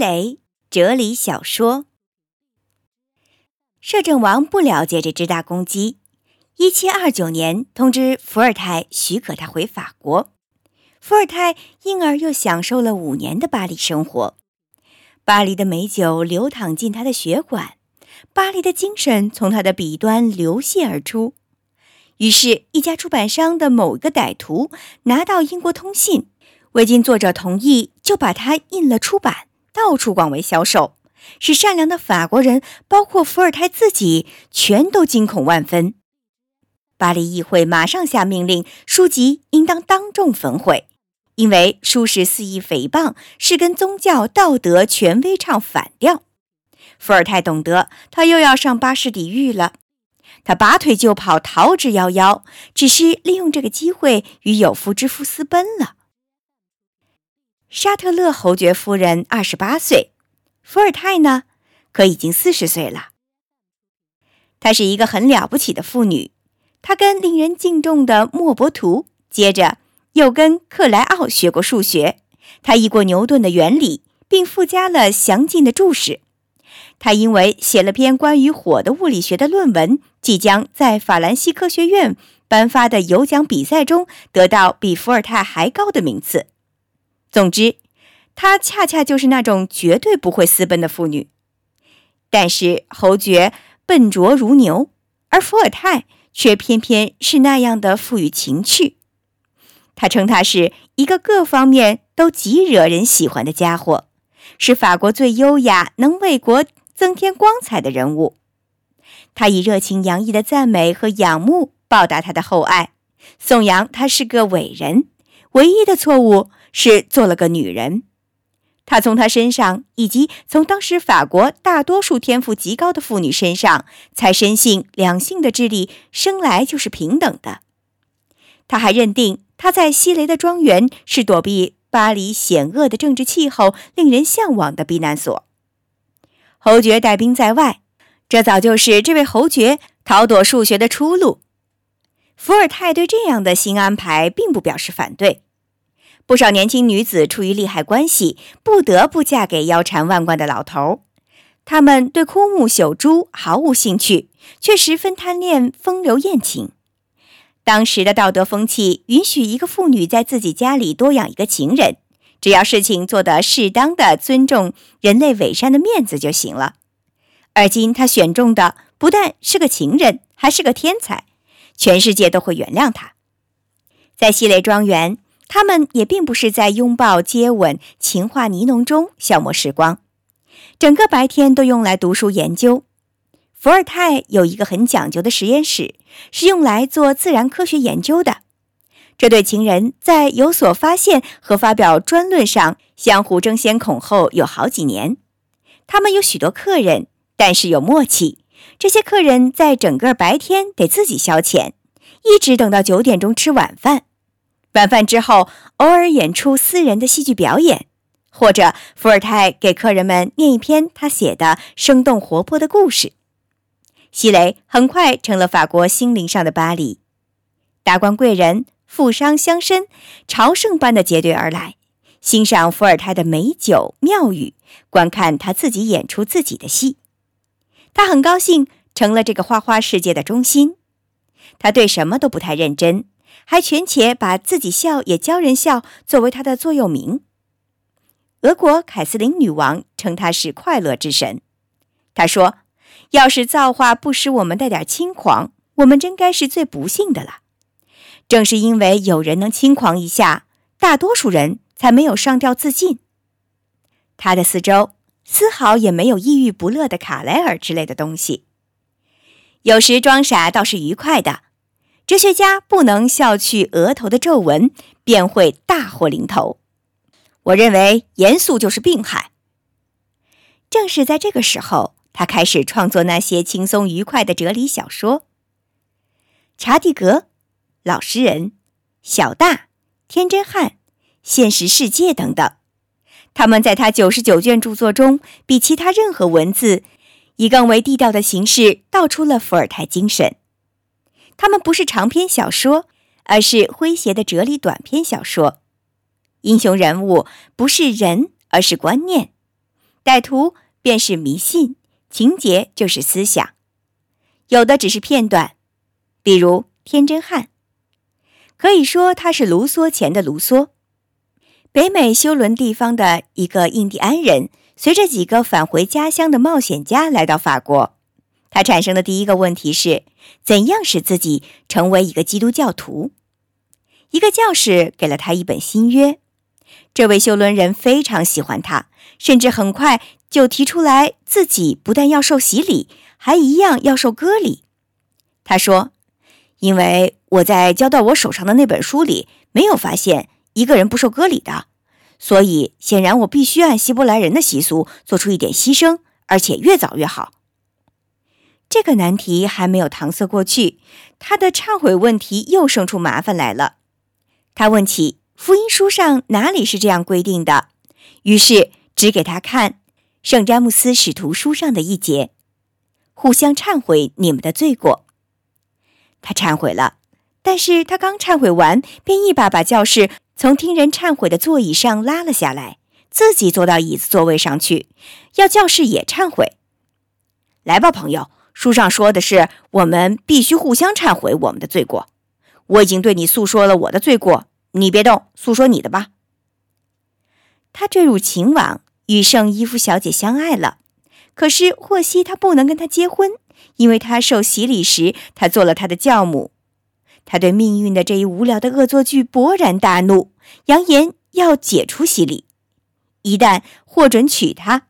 雷哲理小说。摄政王不了解这只大公鸡，一七二九年通知伏尔泰许可他回法国，伏尔泰因而又享受了五年的巴黎生活。巴黎的美酒流淌进他的血管，巴黎的精神从他的笔端流泻而出。于是，一家出版商的某个歹徒拿到英国通信，未经作者同意，就把它印了出版。到处广为销售，使善良的法国人，包括伏尔泰自己，全都惊恐万分。巴黎议会马上下命令，书籍应当当众焚毁，因为书是肆意诽谤，是跟宗教、道德、权威唱反调。伏尔泰懂得，他又要上巴士底狱了，他拔腿就跑，逃之夭夭，只是利用这个机会与有夫之夫私奔了。沙特勒侯爵夫人二十八岁，伏尔泰呢，可已经四十岁了。她是一个很了不起的妇女，她跟令人敬重的莫伯图，接着又跟克莱奥学过数学。她译过牛顿的原理，并附加了详尽的注释。她因为写了篇关于火的物理学的论文，即将在法兰西科学院颁发的有奖比赛中得到比伏尔泰还高的名次。总之，她恰恰就是那种绝对不会私奔的妇女。但是侯爵笨拙如牛，而伏尔泰却偏偏是那样的富于情趣。他称他是一个各方面都极惹人喜欢的家伙，是法国最优雅、能为国增添光彩的人物。他以热情洋溢的赞美和仰慕报答他的厚爱，颂扬他是个伟人。唯一的错误。是做了个女人，他从她身上，以及从当时法国大多数天赋极高的妇女身上，才深信两性的智力生来就是平等的。他还认定他在西雷的庄园是躲避巴黎险恶的政治气候、令人向往的避难所。侯爵带兵在外，这早就是这位侯爵逃躲数学的出路。伏尔泰对这样的新安排并不表示反对。不少年轻女子出于利害关系，不得不嫁给腰缠万贯的老头。他们对枯木朽株毫无兴趣，却十分贪恋风流艳情。当时的道德风气允许一个妇女在自己家里多养一个情人，只要事情做得适当的尊重人类伪善的面子就行了。而今他选中的不但是个情人，还是个天才，全世界都会原谅他。在西雷庄园。他们也并不是在拥抱、接吻、情话呢浓中消磨时光，整个白天都用来读书研究。伏尔泰有一个很讲究的实验室，是用来做自然科学研究的。这对情人在有所发现和发表专论上相互争先恐后有好几年。他们有许多客人，但是有默契。这些客人在整个白天得自己消遣，一直等到九点钟吃晚饭。晚饭之后，偶尔演出私人的戏剧表演，或者伏尔泰给客人们念一篇他写的生动活泼的故事。西雷很快成了法国心灵上的巴黎，达官贵人、富商乡绅朝圣般的结队而来，欣赏伏尔泰的美酒妙语，观看他自己演出自己的戏。他很高兴成了这个花花世界的中心。他对什么都不太认真。还权且把自己笑也教人笑作为他的座右铭。俄国凯瑟琳女王称他是快乐之神。他说：“要是造化不使我们带点轻狂，我们真该是最不幸的了。正是因为有人能轻狂一下，大多数人才没有上吊自尽。”他的四周丝毫也没有抑郁不乐的卡莱尔之类的东西。有时装傻倒是愉快的。哲学家不能笑去额头的皱纹，便会大祸临头。我认为严肃就是病害。正是在这个时候，他开始创作那些轻松愉快的哲理小说，《查蒂格》《老实人》《小大》《天真汉》《现实世界》等等。他们在他九十九卷著作中，比其他任何文字，以更为地道的形式道出了伏尔泰精神。他们不是长篇小说，而是诙谐的哲理短篇小说。英雄人物不是人，而是观念；歹徒便是迷信，情节就是思想。有的只是片段，比如天真汉，可以说他是卢梭前的卢梭。北美休伦地方的一个印第安人，随着几个返回家乡的冒险家来到法国。他产生的第一个问题是：怎样使自己成为一个基督教徒？一个教士给了他一本新约。这位修伦人非常喜欢他，甚至很快就提出来自己不但要受洗礼，还一样要受割礼。他说：“因为我在交到我手上的那本书里没有发现。”一个人不受割礼的，所以显然我必须按希伯来人的习俗做出一点牺牲，而且越早越好。这个难题还没有搪塞过去，他的忏悔问题又生出麻烦来了。他问起福音书上哪里是这样规定的，于是指给他看圣詹姆斯使徒书上的一节：“互相忏悔你们的罪过。”他忏悔了，但是他刚忏悔完，便一把把教士。从听人忏悔的座椅上拉了下来，自己坐到椅子座位上去，要教士也忏悔。来吧，朋友，书上说的是我们必须互相忏悔我们的罪过。我已经对你诉说了我的罪过，你别动，诉说你的吧。他坠入情网，与圣伊夫小姐相爱了。可是霍希他不能跟他结婚，因为他受洗礼时，他做了他的教母。他对命运的这一无聊的恶作剧勃然大怒，扬言要解除洗礼。一旦获准娶她，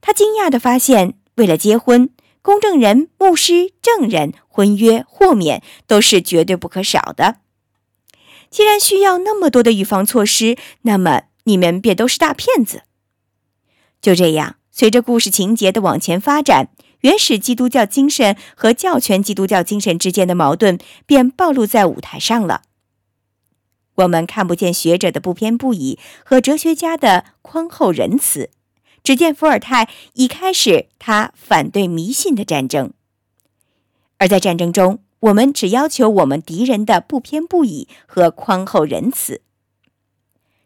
他惊讶地发现，为了结婚，公证人、牧师、证人、婚约、豁免都是绝对不可少的。既然需要那么多的预防措施，那么你们便都是大骗子。就这样，随着故事情节的往前发展。原始基督教精神和教权基督教精神之间的矛盾便暴露在舞台上了。我们看不见学者的不偏不倚和哲学家的宽厚仁慈，只见伏尔泰一开始他反对迷信的战争，而在战争中，我们只要求我们敌人的不偏不倚和宽厚仁慈。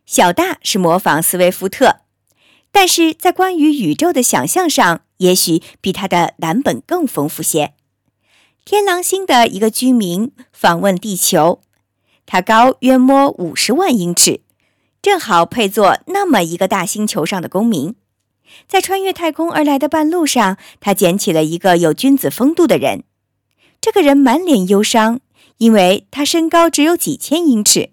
小大是模仿斯威夫特，但是在关于宇宙的想象上。也许比他的蓝本更丰富些。天狼星的一个居民访问地球，他高约摸五十万英尺，正好配做那么一个大星球上的公民。在穿越太空而来的半路上，他捡起了一个有君子风度的人。这个人满脸忧伤，因为他身高只有几千英尺。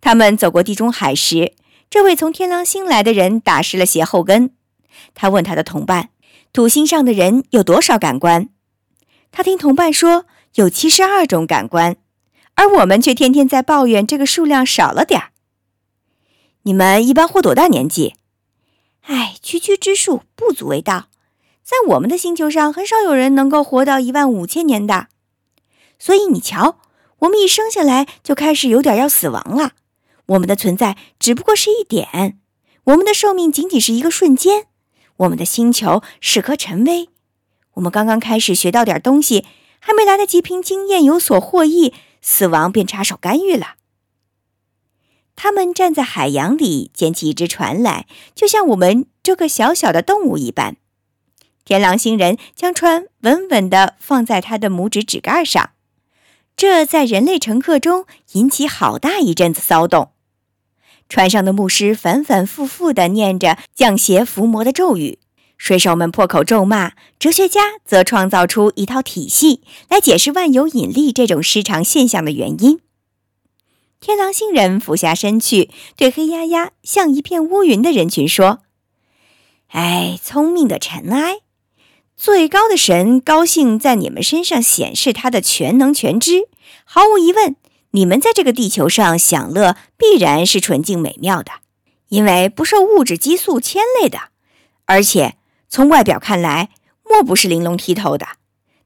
他们走过地中海时，这位从天狼星来的人打湿了鞋后跟。他问他的同伴。土星上的人有多少感官？他听同伴说有七十二种感官，而我们却天天在抱怨这个数量少了点儿。你们一般活多大年纪？哎，区区之数，不足为道。在我们的星球上，很少有人能够活到一万五千年的。所以你瞧，我们一生下来就开始有点要死亡了。我们的存在只不过是一点，我们的寿命仅仅是一个瞬间。我们的星球是颗尘微，我们刚刚开始学到点东西，还没来得及凭经验有所获益，死亡便插手干预了。他们站在海洋里，捡起一只船来，就像我们这个小小的动物一般。天狼星人将船稳稳地放在他的拇指指盖上，这在人类乘客中引起好大一阵子骚动。船上的牧师反反复复地念着降邪伏魔的咒语，水手们破口咒骂，哲学家则创造出一套体系来解释万有引力这种失常现象的原因。天狼星人俯下身去，对黑压压、像一片乌云的人群说：“哎，聪明的尘埃，最高的神高兴在你们身上显示他的全能全知，毫无疑问。”你们在这个地球上享乐，必然是纯净美妙的，因为不受物质激素牵累的，而且从外表看来，莫不是玲珑剔透的。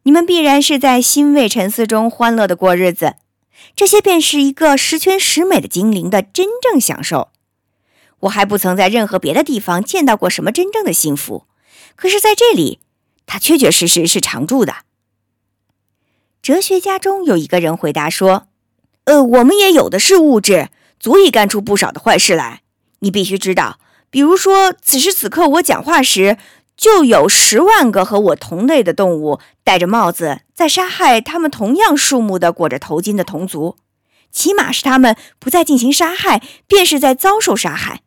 你们必然是在欣慰沉思中欢乐的过日子，这些便是一个十全十美的精灵的真正享受。我还不曾在任何别的地方见到过什么真正的幸福，可是在这里，它确确实实是常驻的。哲学家中有一个人回答说。呃，我们也有的是物质，足以干出不少的坏事来。你必须知道，比如说，此时此刻我讲话时，就有十万个和我同类的动物戴着帽子，在杀害他们同样数目的裹着头巾的同族。起码是他们不再进行杀害，便是在遭受杀害。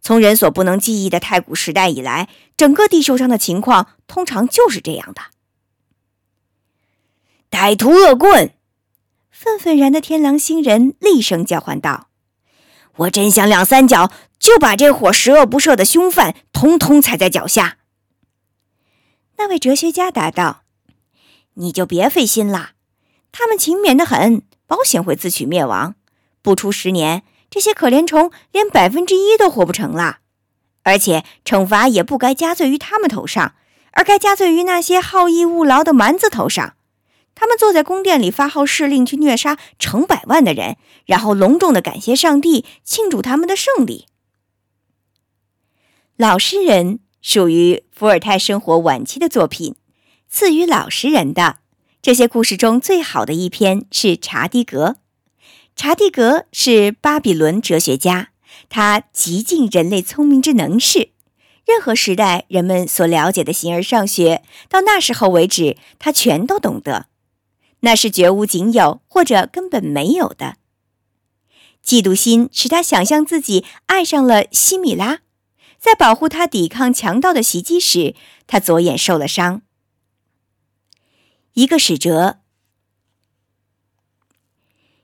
从人所不能记忆的太古时代以来，整个地球上的情况通常就是这样的。歹徒恶棍！愤愤然的天狼星人厉声叫唤道：“我真想两三脚就把这伙十恶不赦的凶犯通通踩在脚下。”那位哲学家答道：“你就别费心了，他们勤勉的很，保险会自取灭亡。不出十年，这些可怜虫连百分之一都活不成了。而且惩罚也不该加罪于他们头上，而该加罪于那些好逸恶劳的蛮子头上。”他们坐在宫殿里发号施令，去虐杀成百万的人，然后隆重的感谢上帝，庆祝他们的胜利。老实人属于伏尔泰生活晚期的作品，赐予老实人的这些故事中最好的一篇是《查迪格》。查迪格是巴比伦哲学家，他极尽人类聪明之能事。任何时代人们所了解的形而上学，到那时候为止，他全都懂得。那是绝无仅有或者根本没有的。嫉妒心使他想象自己爱上了西米拉，在保护他抵抗强盗的袭击时，他左眼受了伤。一个使者，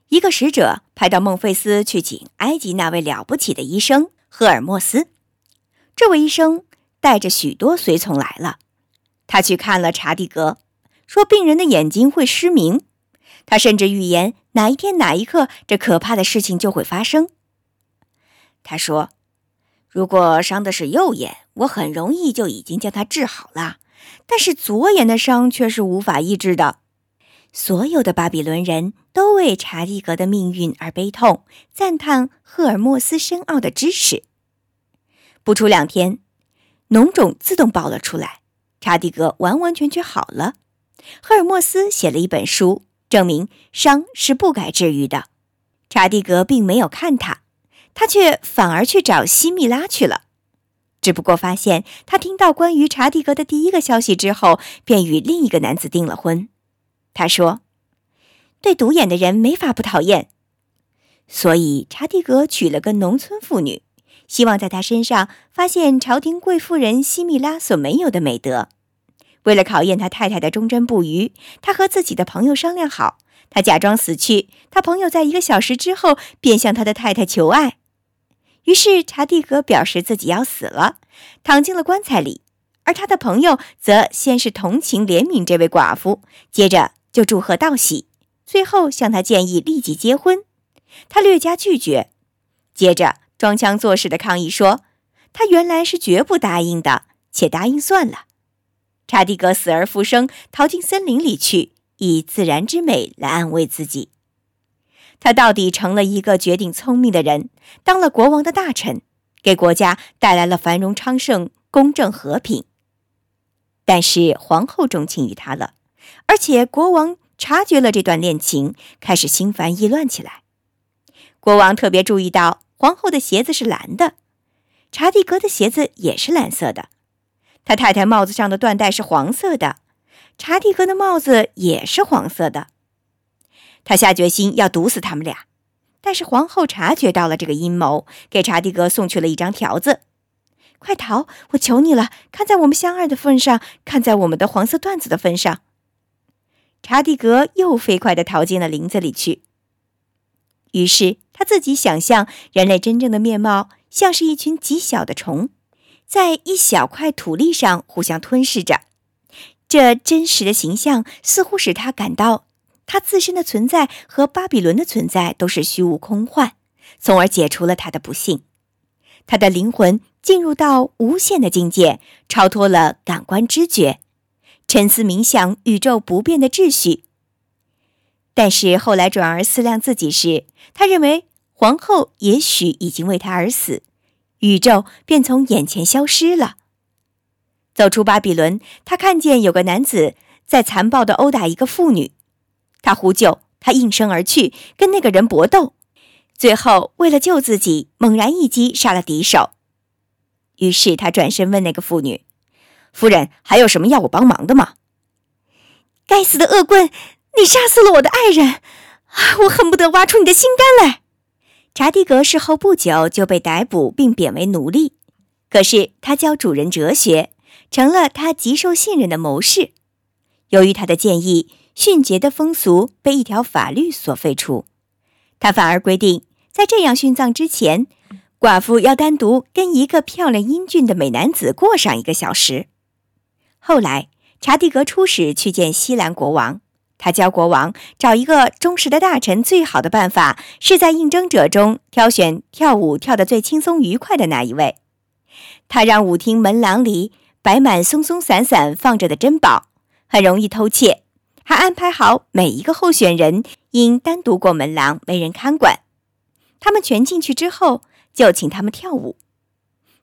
一个使者派到孟菲斯去请埃及那位了不起的医生赫尔墨斯。这位医生带着许多随从来了，他去看了查蒂格。说病人的眼睛会失明，他甚至预言哪一天哪一刻这可怕的事情就会发生。他说：“如果伤的是右眼，我很容易就已经将它治好了；但是左眼的伤却是无法医治的。”所有的巴比伦人都为查蒂格的命运而悲痛，赞叹赫尔墨斯深奥的知识。不出两天，脓肿自动爆了出来，查蒂格完完全全好了。赫尔墨斯写了一本书，证明伤是不该治愈的。查蒂格并没有看他，他却反而去找西米拉去了。只不过发现他听到关于查蒂格的第一个消息之后，便与另一个男子订了婚。他说：“对独眼的人没法不讨厌，所以查蒂格娶了个农村妇女，希望在她身上发现朝廷贵妇人西米拉所没有的美德。”为了考验他太太的忠贞不渝，他和自己的朋友商量好，他假装死去。他朋友在一个小时之后便向他的太太求爱。于是查蒂格表示自己要死了，躺进了棺材里。而他的朋友则先是同情怜悯这位寡妇，接着就祝贺道喜，最后向他建议立即结婚。他略加拒绝，接着装腔作势的抗议说，他原来是绝不答应的，且答应算了。查蒂格死而复生，逃进森林里去，以自然之美来安慰自己。他到底成了一个绝顶聪明的人，当了国王的大臣，给国家带来了繁荣昌盛、公正和平。但是皇后钟情于他了，而且国王察觉了这段恋情，开始心烦意乱起来。国王特别注意到皇后的鞋子是蓝的，查蒂格的鞋子也是蓝色的。他太太帽子上的缎带是黄色的，查蒂格的帽子也是黄色的。他下决心要毒死他们俩，但是皇后察觉到了这个阴谋，给查蒂格送去了一张条子：“快逃！我求你了，看在我们相爱的份上，看在我们的黄色缎子的份上。”查蒂格又飞快地逃进了林子里去。于是他自己想象人类真正的面貌，像是一群极小的虫。在一小块土地上互相吞噬着，这真实的形象似乎使他感到，他自身的存在和巴比伦的存在都是虚无空幻，从而解除了他的不幸。他的灵魂进入到无限的境界，超脱了感官知觉，沉思冥想宇宙不变的秩序。但是后来转而思量自己时，他认为皇后也许已经为他而死。宇宙便从眼前消失了。走出巴比伦，他看见有个男子在残暴地殴打一个妇女，他呼救，他应声而去，跟那个人搏斗，最后为了救自己，猛然一击杀了敌手。于是他转身问那个妇女：“夫人，还有什么要我帮忙的吗？”该死的恶棍，你杀死了我的爱人，啊我恨不得挖出你的心肝来。查蒂格事后不久就被逮捕并贬为奴隶，可是他教主人哲学，成了他极受信任的谋士。由于他的建议，殉节的风俗被一条法律所废除，他反而规定，在这样殉葬之前，寡妇要单独跟一个漂亮英俊的美男子过上一个小时。后来，查蒂格出使去见西兰国王。他教国王找一个忠实的大臣，最好的办法是在应征者中挑选跳舞跳得最轻松愉快的那一位。他让舞厅门廊里摆满松松散散放着的珍宝，很容易偷窃。还安排好每一个候选人应单独过门廊，没人看管。他们全进去之后，就请他们跳舞。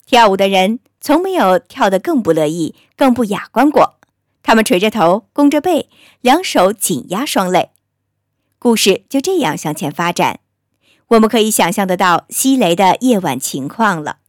跳舞的人从没有跳得更不乐意、更不雅观过。他们垂着头，弓着背，两手紧压双肋。故事就这样向前发展，我们可以想象得到西雷的夜晚情况了。